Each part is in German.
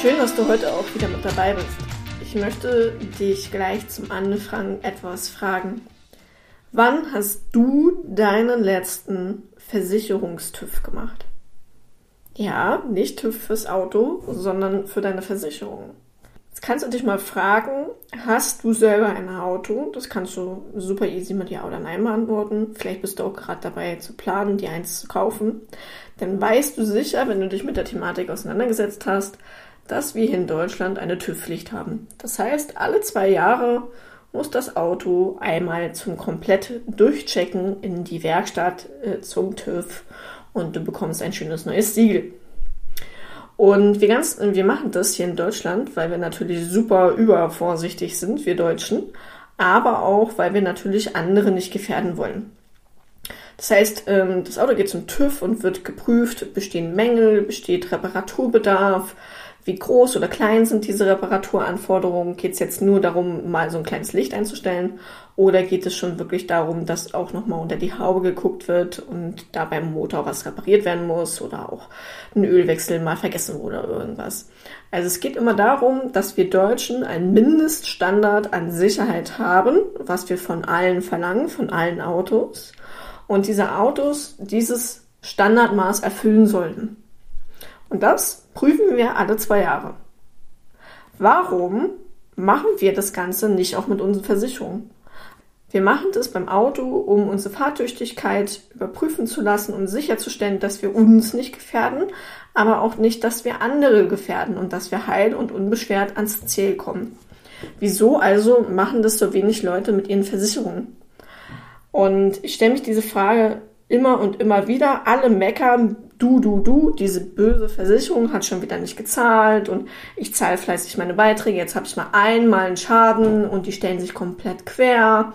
Schön, dass du heute auch wieder mit dabei bist. Ich möchte dich gleich zum Anfang etwas fragen. Wann hast du deinen letzten Versicherungstüv gemacht? Ja, nicht TÜV fürs Auto, sondern für deine Versicherung. Jetzt kannst du dich mal fragen, hast du selber ein Auto? Das kannst du super easy mit Ja oder Nein beantworten. Vielleicht bist du auch gerade dabei zu planen, die eins zu kaufen. Dann weißt du sicher, wenn du dich mit der Thematik auseinandergesetzt hast, dass wir hier in Deutschland eine TÜV-Pflicht haben. Das heißt, alle zwei Jahre muss das Auto einmal zum komplett Durchchecken in die Werkstatt äh, zum TÜV und du bekommst ein schönes neues Siegel. Und wir, ganz, wir machen das hier in Deutschland, weil wir natürlich super übervorsichtig sind, wir Deutschen, aber auch, weil wir natürlich andere nicht gefährden wollen. Das heißt, ähm, das Auto geht zum TÜV und wird geprüft, bestehen Mängel, besteht Reparaturbedarf, wie groß oder klein sind diese Reparaturanforderungen? Geht es jetzt nur darum, mal so ein kleines Licht einzustellen? Oder geht es schon wirklich darum, dass auch nochmal unter die Haube geguckt wird und da beim Motor was repariert werden muss oder auch ein Ölwechsel mal vergessen wurde oder irgendwas? Also es geht immer darum, dass wir Deutschen einen Mindeststandard an Sicherheit haben, was wir von allen verlangen, von allen Autos. Und diese Autos dieses Standardmaß erfüllen sollten. Und das prüfen wir alle zwei Jahre. Warum machen wir das Ganze nicht auch mit unseren Versicherungen? Wir machen das beim Auto, um unsere Fahrtüchtigkeit überprüfen zu lassen und um sicherzustellen, dass wir uns nicht gefährden, aber auch nicht, dass wir andere gefährden und dass wir heil und unbeschwert ans Ziel kommen. Wieso also machen das so wenig Leute mit ihren Versicherungen? Und ich stelle mich diese Frage immer und immer wieder. Alle meckern, du, du, du, diese böse Versicherung hat schon wieder nicht gezahlt und ich zahle fleißig meine Beiträge, jetzt habe ich mal einmal einen Schaden und die stellen sich komplett quer.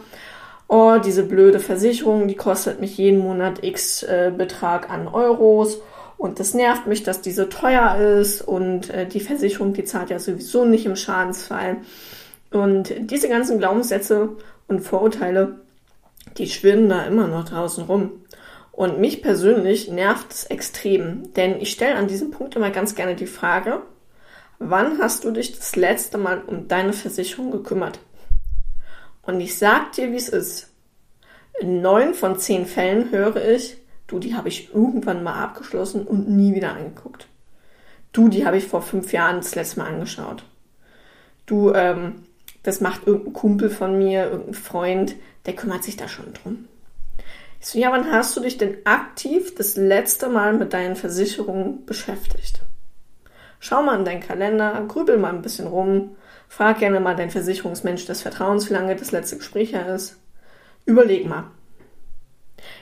Oh, diese blöde Versicherung, die kostet mich jeden Monat x äh, Betrag an Euros und das nervt mich, dass die so teuer ist und äh, die Versicherung, die zahlt ja sowieso nicht im Schadensfall. Und diese ganzen Glaubenssätze und Vorurteile, die schwirren da immer noch draußen rum. Und mich persönlich nervt es extrem, denn ich stelle an diesem Punkt immer ganz gerne die Frage, wann hast du dich das letzte Mal um deine Versicherung gekümmert? Und ich sag dir, wie es ist. In neun von zehn Fällen höre ich, du, die habe ich irgendwann mal abgeschlossen und nie wieder angeguckt. Du, die habe ich vor fünf Jahren das letzte Mal angeschaut. Du, ähm, das macht irgendein Kumpel von mir, irgendein Freund, der kümmert sich da schon drum. Ja, wann hast du dich denn aktiv das letzte Mal mit deinen Versicherungen beschäftigt? Schau mal in deinen Kalender, grübel mal ein bisschen rum, frag gerne mal deinen Versicherungsmensch des Vertrauens, wie lange das letzte Gespräch her ist. Überleg mal.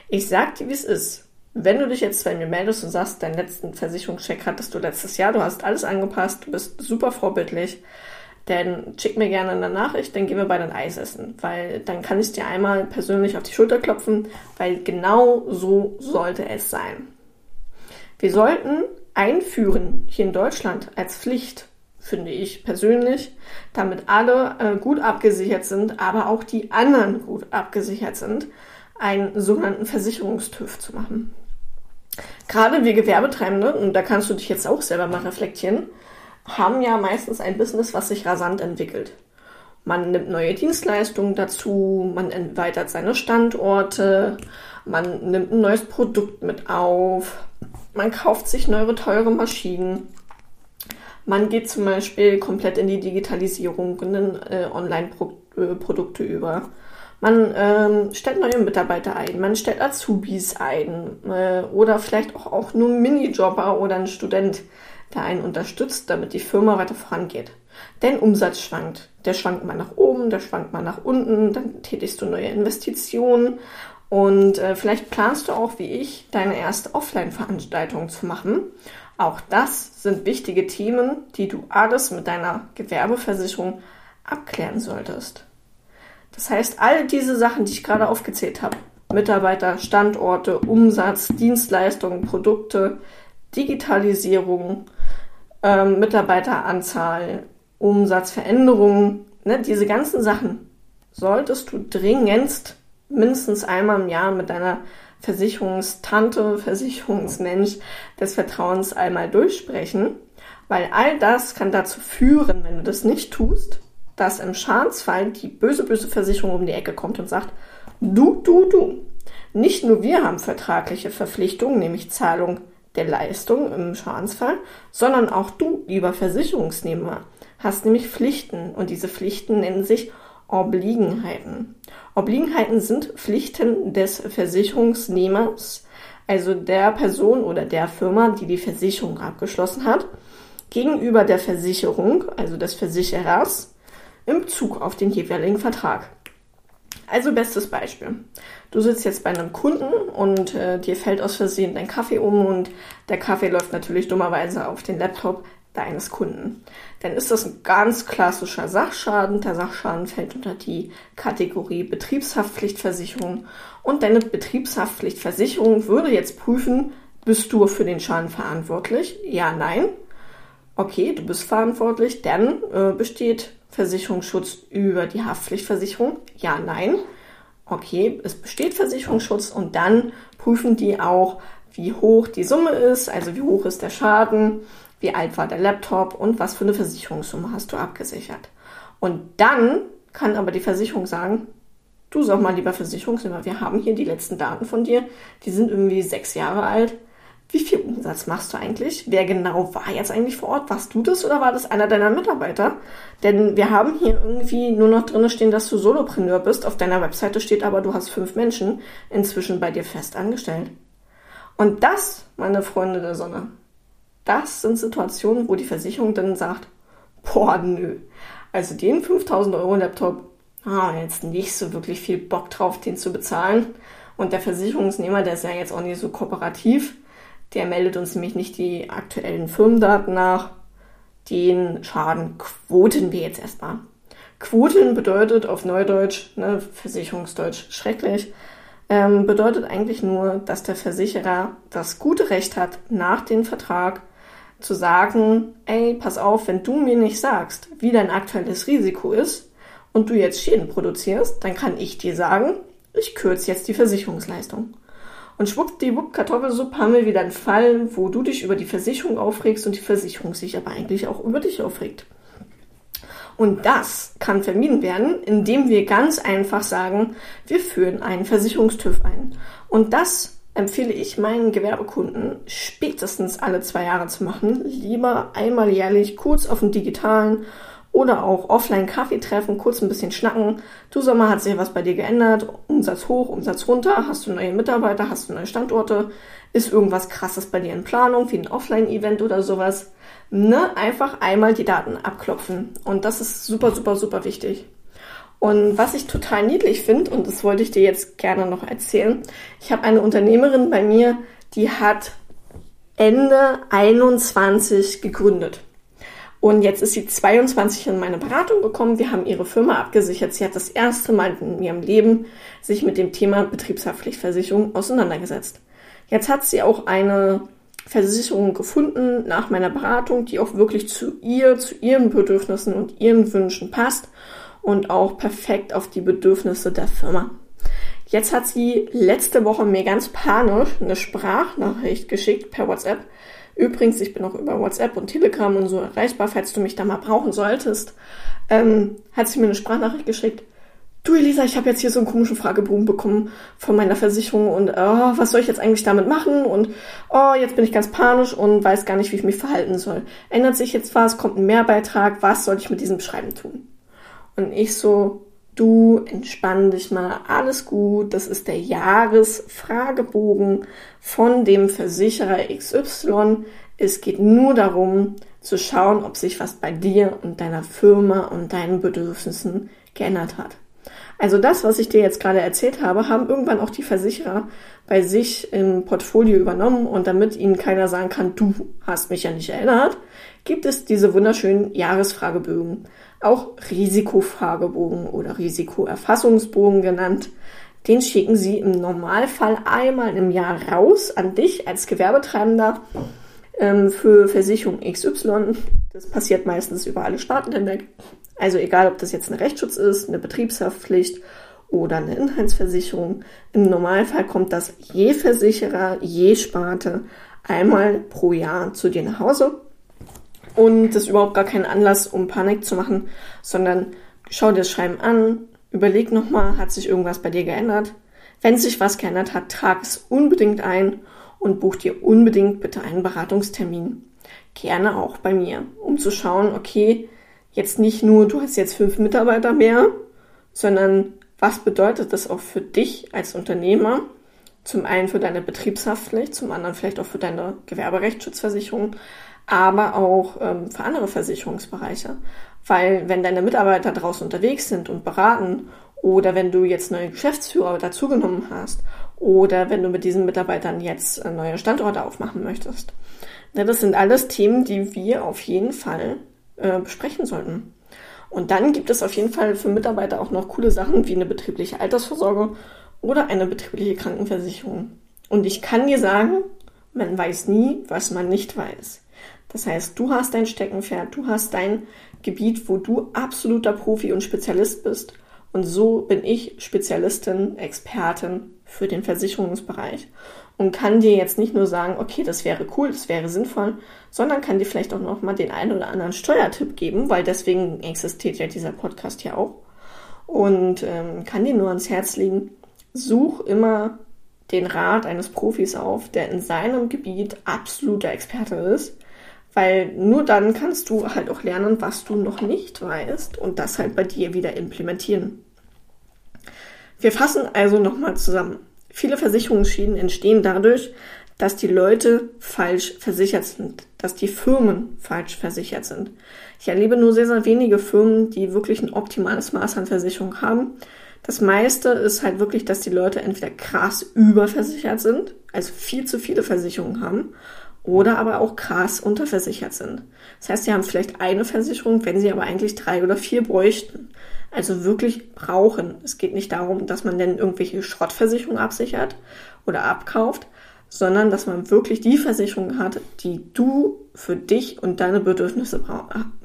Ich sag dir, wie es ist. Wenn du dich jetzt bei mir meldest und sagst, deinen letzten Versicherungscheck hattest du letztes Jahr, du hast alles angepasst, du bist super vorbildlich, dann schick mir gerne eine Nachricht, dann gehen wir beide ein Eis essen, weil dann kann ich dir einmal persönlich auf die Schulter klopfen, weil genau so sollte es sein. Wir sollten einführen hier in Deutschland als Pflicht, finde ich persönlich, damit alle äh, gut abgesichert sind, aber auch die anderen gut abgesichert sind, einen sogenannten Versicherungstüv zu machen. Gerade wir Gewerbetreibende, und da kannst du dich jetzt auch selber mal reflektieren, haben ja meistens ein Business, was sich rasant entwickelt. Man nimmt neue Dienstleistungen dazu, man erweitert seine Standorte, man nimmt ein neues Produkt mit auf, man kauft sich neue teure Maschinen. Man geht zum Beispiel komplett in die Digitalisierung, in äh, Online-Produkte über. Man ähm, stellt neue Mitarbeiter ein, man stellt Azubis ein äh, oder vielleicht auch, auch nur Minijobber oder einen Student, der einen unterstützt, damit die Firma weiter vorangeht. Denn Umsatz schwankt. Der schwankt mal nach oben, der schwankt mal nach unten, dann tätigst du neue Investitionen und äh, vielleicht planst du auch, wie ich, deine erste Offline-Veranstaltung zu machen. Auch das sind wichtige Themen, die du alles mit deiner Gewerbeversicherung abklären solltest. Das heißt, all diese Sachen, die ich gerade aufgezählt habe, Mitarbeiter, Standorte, Umsatz, Dienstleistungen, Produkte, Digitalisierung, ähm, Mitarbeiteranzahl, Umsatzveränderungen, ne, diese ganzen Sachen solltest du dringendst mindestens einmal im Jahr mit deiner Versicherungstante, Versicherungsmensch des Vertrauens einmal durchsprechen. Weil all das kann dazu führen, wenn du das nicht tust, dass im Schadensfall die böse, böse Versicherung um die Ecke kommt und sagt, du, du, du. Nicht nur wir haben vertragliche Verpflichtungen, nämlich Zahlung der Leistung im Schadensfall, sondern auch du, lieber Versicherungsnehmer, hast nämlich Pflichten und diese Pflichten nennen sich Obliegenheiten. Obliegenheiten sind Pflichten des Versicherungsnehmers, also der Person oder der Firma, die die Versicherung abgeschlossen hat, gegenüber der Versicherung, also des Versicherers, im Bezug auf den jeweiligen Vertrag. Also bestes Beispiel. Du sitzt jetzt bei einem Kunden und äh, dir fällt aus Versehen dein Kaffee um und der Kaffee läuft natürlich dummerweise auf den Laptop deines Kunden. Dann ist das ein ganz klassischer Sachschaden. Der Sachschaden fällt unter die Kategorie Betriebshaftpflichtversicherung und deine Betriebshaftpflichtversicherung würde jetzt prüfen, bist du für den Schaden verantwortlich? Ja, nein. Okay, du bist verantwortlich, dann äh, besteht Versicherungsschutz über die Haftpflichtversicherung? Ja, nein. Okay, es besteht Versicherungsschutz und dann prüfen die auch, wie hoch die Summe ist, also wie hoch ist der Schaden, wie alt war der Laptop und was für eine Versicherungssumme hast du abgesichert. Und dann kann aber die Versicherung sagen, du sag mal lieber Versicherungsnehmer, wir haben hier die letzten Daten von dir, die sind irgendwie sechs Jahre alt wie viel Umsatz machst du eigentlich? Wer genau war jetzt eigentlich vor Ort? Warst du das oder war das einer deiner Mitarbeiter? Denn wir haben hier irgendwie nur noch drin stehen, dass du Solopreneur bist. Auf deiner Webseite steht aber, du hast fünf Menschen inzwischen bei dir fest angestellt. Und das, meine Freunde der Sonne, das sind Situationen, wo die Versicherung dann sagt, boah, nö. Also den 5000 Euro Laptop, ah, jetzt nicht so wirklich viel Bock drauf, den zu bezahlen. Und der Versicherungsnehmer, der ist ja jetzt auch nicht so kooperativ der meldet uns nämlich nicht die aktuellen Firmendaten nach. Den Schaden quoten wir jetzt erstmal. Quoten bedeutet auf Neudeutsch, ne, Versicherungsdeutsch schrecklich, ähm, bedeutet eigentlich nur, dass der Versicherer das gute Recht hat, nach dem Vertrag zu sagen, ey, pass auf, wenn du mir nicht sagst, wie dein aktuelles Risiko ist und du jetzt Schäden produzierst, dann kann ich dir sagen, ich kürze jetzt die Versicherungsleistung. Und schwuppdiwupp Kartoffelsuppe haben wir wieder einen Fall, wo du dich über die Versicherung aufregst und die Versicherung sich aber eigentlich auch über dich aufregt. Und das kann vermieden werden, indem wir ganz einfach sagen, wir führen einen Versicherungstüv ein. Und das empfehle ich meinen Gewerbekunden spätestens alle zwei Jahre zu machen. Lieber einmal jährlich kurz auf dem digitalen oder auch offline Kaffee treffen, kurz ein bisschen schnacken. Du Sommer, hat sich was bei dir geändert? Umsatz hoch, Umsatz runter? Hast du neue Mitarbeiter? Hast du neue Standorte? Ist irgendwas krasses bei dir in Planung, wie ein Offline-Event oder sowas? Ne? Einfach einmal die Daten abklopfen. Und das ist super, super, super wichtig. Und was ich total niedlich finde, und das wollte ich dir jetzt gerne noch erzählen, ich habe eine Unternehmerin bei mir, die hat Ende 21 gegründet. Und jetzt ist sie 22 in meine Beratung gekommen. Wir haben ihre Firma abgesichert. Sie hat das erste Mal in ihrem Leben sich mit dem Thema Betriebshaftpflichtversicherung auseinandergesetzt. Jetzt hat sie auch eine Versicherung gefunden nach meiner Beratung, die auch wirklich zu ihr, zu ihren Bedürfnissen und ihren Wünschen passt und auch perfekt auf die Bedürfnisse der Firma. Jetzt hat sie letzte Woche mir ganz panisch eine Sprachnachricht geschickt per WhatsApp, Übrigens, ich bin auch über WhatsApp und Telegram und so erreichbar, falls du mich da mal brauchen solltest. Ähm, hat sie mir eine Sprachnachricht geschickt. Du Elisa, ich habe jetzt hier so einen komischen Fragebogen bekommen von meiner Versicherung und oh, was soll ich jetzt eigentlich damit machen? Und oh, jetzt bin ich ganz panisch und weiß gar nicht, wie ich mich verhalten soll. Ändert sich jetzt was? Kommt ein Mehrbeitrag? Was soll ich mit diesem Schreiben tun? Und ich so, du entspann dich mal, alles gut, das ist der Jahresfragebogen von dem Versicherer XY. Es geht nur darum zu schauen, ob sich was bei dir und deiner Firma und deinen Bedürfnissen geändert hat. Also das, was ich dir jetzt gerade erzählt habe, haben irgendwann auch die Versicherer bei sich im Portfolio übernommen und damit ihnen keiner sagen kann, du hast mich ja nicht erinnert, gibt es diese wunderschönen Jahresfragebögen auch Risikofragebogen oder Risikoerfassungsbogen genannt. Den schicken Sie im Normalfall einmal im Jahr raus an dich als Gewerbetreibender ähm, für Versicherung XY. Das passiert meistens über alle Staaten hinweg. Also egal, ob das jetzt ein Rechtsschutz ist, eine Betriebshaftpflicht oder eine Inhaltsversicherung. Im Normalfall kommt das je Versicherer, je Sparte einmal pro Jahr zu dir nach Hause Und das ist überhaupt gar kein Anlass, um Panik zu machen, sondern schau dir das Schreiben an, überleg nochmal, hat sich irgendwas bei dir geändert? Wenn sich was geändert hat, trag es unbedingt ein und buch dir unbedingt bitte einen Beratungstermin. Gerne auch bei mir, um zu schauen, okay, jetzt nicht nur, du hast jetzt fünf Mitarbeiter mehr, sondern was bedeutet das auch für dich als Unternehmer? Zum einen für deine Betriebshaftpflicht, zum anderen vielleicht auch für deine Gewerberechtsschutzversicherung, aber auch ähm, für andere Versicherungsbereiche. Weil wenn deine Mitarbeiter draußen unterwegs sind und beraten oder wenn du jetzt neue Geschäftsführer dazugenommen hast oder wenn du mit diesen Mitarbeitern jetzt äh, neue Standorte aufmachen möchtest. Ja, das sind alles Themen, die wir auf jeden Fall äh, besprechen sollten. Und dann gibt es auf jeden Fall für Mitarbeiter auch noch coole Sachen wie eine betriebliche Altersvorsorge oder eine betriebliche Krankenversicherung. Und ich kann dir sagen, man weiß nie, was man nicht weiß. Das heißt, du hast dein Steckenpferd, du hast dein Gebiet, wo du absoluter Profi und Spezialist bist. Und so bin ich Spezialistin, Expertin für den Versicherungsbereich und kann dir jetzt nicht nur sagen, okay, das wäre cool, das wäre sinnvoll, sondern kann dir vielleicht auch noch mal den einen oder anderen Steuertipp geben, weil deswegen existiert ja dieser Podcast ja auch und ähm, kann dir nur ans Herz legen, such immer den Rat eines Profis auf, der in seinem Gebiet absoluter Experte ist, weil nur dann kannst du halt auch lernen, was du noch nicht weißt und das halt bei dir wieder implementieren. Wir fassen also nochmal zusammen. Viele Versicherungsschäden entstehen dadurch, dass die Leute falsch versichert sind, dass die Firmen falsch versichert sind. Ich erlebe nur sehr, sehr wenige Firmen, die wirklich ein optimales Maß an Versicherung haben. Das meiste ist halt wirklich, dass die Leute entweder krass überversichert sind, also viel zu viele Versicherungen haben, oder aber auch krass unterversichert sind. Das heißt, sie haben vielleicht eine Versicherung, wenn sie aber eigentlich drei oder vier bräuchten. Also wirklich brauchen. Es geht nicht darum, dass man denn irgendwelche Schrottversicherungen absichert oder abkauft, sondern dass man wirklich die Versicherung hat, die du für dich und deine Bedürfnisse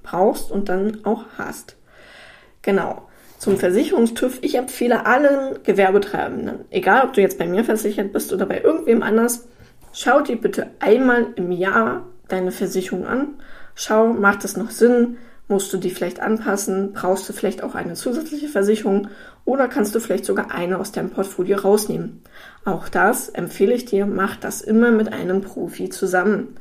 brauchst und dann auch hast. Genau. Zum Versicherungstüv. Ich empfehle allen Gewerbetreibenden, egal ob du jetzt bei mir versichert bist oder bei irgendwem anders, Schau dir bitte einmal im Jahr deine Versicherung an. Schau, macht es noch Sinn? Musst du die vielleicht anpassen? Brauchst du vielleicht auch eine zusätzliche Versicherung? Oder kannst du vielleicht sogar eine aus deinem Portfolio rausnehmen? Auch das empfehle ich dir, mach das immer mit einem Profi zusammen.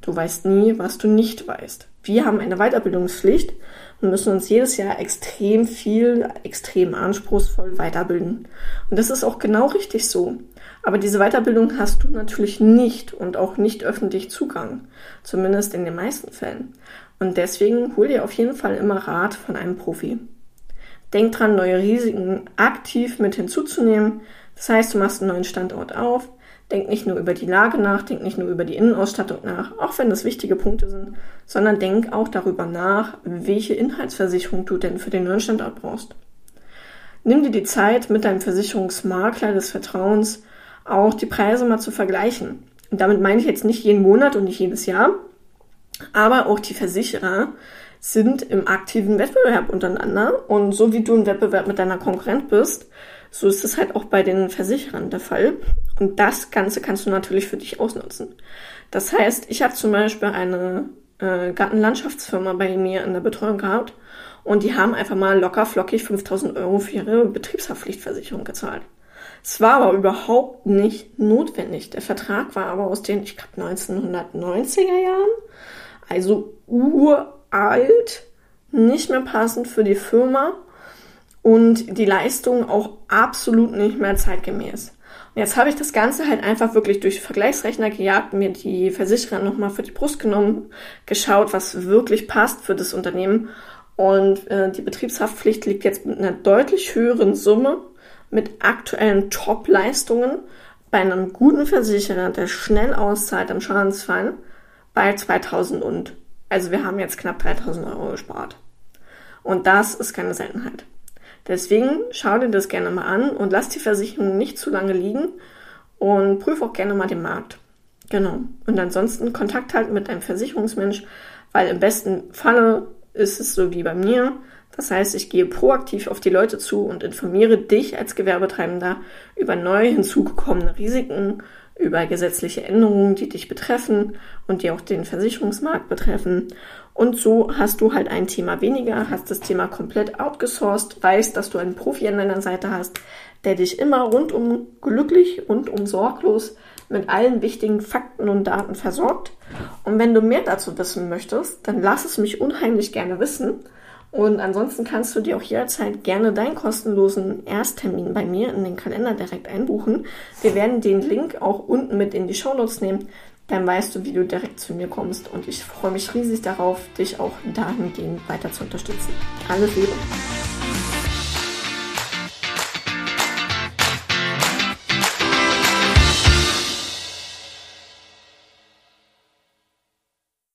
Du weißt nie, was du nicht weißt. Wir haben eine Weiterbildungspflicht und müssen uns jedes Jahr extrem viel, extrem anspruchsvoll weiterbilden. Und das ist auch genau richtig so. Aber diese Weiterbildung hast du natürlich nicht und auch nicht öffentlich Zugang. Zumindest in den meisten Fällen. Und deswegen hol dir auf jeden Fall immer Rat von einem Profi. Denk dran, neue Risiken aktiv mit hinzuzunehmen. Das heißt, du machst einen neuen Standort auf. Denk nicht nur über die Lage nach, denk nicht nur über die Innenausstattung nach, auch wenn das wichtige Punkte sind, sondern denk auch darüber nach, welche Inhaltsversicherung du denn für den neuen Standort brauchst. Nimm dir die Zeit, mit deinem Versicherungsmakler des Vertrauens auch die Preise mal zu vergleichen. Und damit meine ich jetzt nicht jeden Monat und nicht jedes Jahr, aber auch die Versicherer sind im aktiven Wettbewerb untereinander. Und so wie du im Wettbewerb mit deiner Konkurrent bist, so ist es halt auch bei den Versicherern der Fall. Und das Ganze kannst du natürlich für dich ausnutzen. Das heißt, ich habe zum Beispiel eine äh, Gartenlandschaftsfirma bei mir in der Betreuung gehabt und die haben einfach mal locker flockig 5000 Euro für ihre Betriebshaftpflichtversicherung gezahlt. Es war aber überhaupt nicht notwendig. Der Vertrag war aber aus den, ich glaube, 1990er Jahren. Also uralt, nicht mehr passend für die Firma und die Leistung auch absolut nicht mehr zeitgemäß. Und jetzt habe ich das Ganze halt einfach wirklich durch Vergleichsrechner gejagt, mir die Versicherer nochmal für die Brust genommen, geschaut, was wirklich passt für das Unternehmen. Und äh, die Betriebshaftpflicht liegt jetzt mit einer deutlich höheren Summe mit aktuellen Top-Leistungen bei einem guten Versicherer, der schnell auszahlt im Schadensfall, bei 2000 und, also wir haben jetzt knapp 3000 Euro gespart. Und das ist keine Seltenheit. Deswegen schau dir das gerne mal an und lass die Versicherung nicht zu lange liegen und prüf auch gerne mal den Markt. Genau. Und ansonsten Kontakt halten mit deinem Versicherungsmensch, weil im besten Falle ist es so wie bei mir. Das heißt, ich gehe proaktiv auf die Leute zu und informiere dich als Gewerbetreibender über neu hinzugekommene Risiken, über gesetzliche Änderungen, die dich betreffen und die auch den Versicherungsmarkt betreffen. Und so hast du halt ein Thema weniger, hast das Thema komplett outgesourced, weißt, dass du einen Profi an deiner Seite hast, der dich immer rundum glücklich, rundum sorglos mit allen wichtigen Fakten und Daten versorgt. Und wenn du mehr dazu wissen möchtest, dann lass es mich unheimlich gerne wissen. Und ansonsten kannst du dir auch jederzeit gerne deinen kostenlosen Ersttermin bei mir in den Kalender direkt einbuchen. Wir werden den Link auch unten mit in die Show Notes nehmen. Dann weißt du, wie du direkt zu mir kommst. Und ich freue mich riesig darauf, dich auch dahingehend weiter zu unterstützen. Alles Liebe!